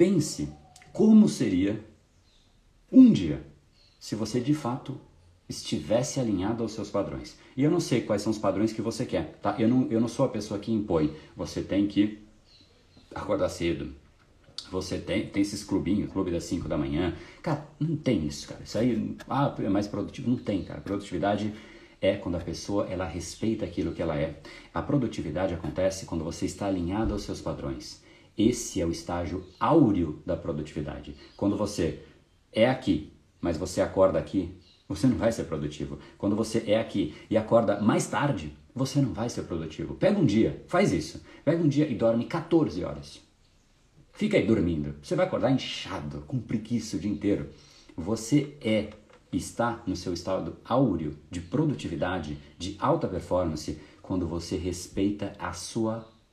pense como seria um dia se você de fato estivesse alinhado aos seus padrões. E eu não sei quais são os padrões que você quer, tá? Eu não, eu não sou a pessoa que impõe. Você tem que acordar cedo. Você tem, tem esses clubinhos, clube das 5 da manhã. Cara, não tem isso, cara. Isso aí, ah, é mais produtivo. Não tem, cara. Produtividade é quando a pessoa ela respeita aquilo que ela é. A produtividade acontece quando você está alinhado aos seus padrões. Esse é o estágio áureo da produtividade. Quando você é aqui, mas você acorda aqui, você não vai ser produtivo. Quando você é aqui e acorda mais tarde, você não vai ser produtivo. Pega um dia, faz isso. Pega um dia e dorme 14 horas. Fica aí dormindo. Você vai acordar inchado, com preguiça o dia inteiro. Você é, está no seu estado áureo de produtividade, de alta performance, quando você respeita a sua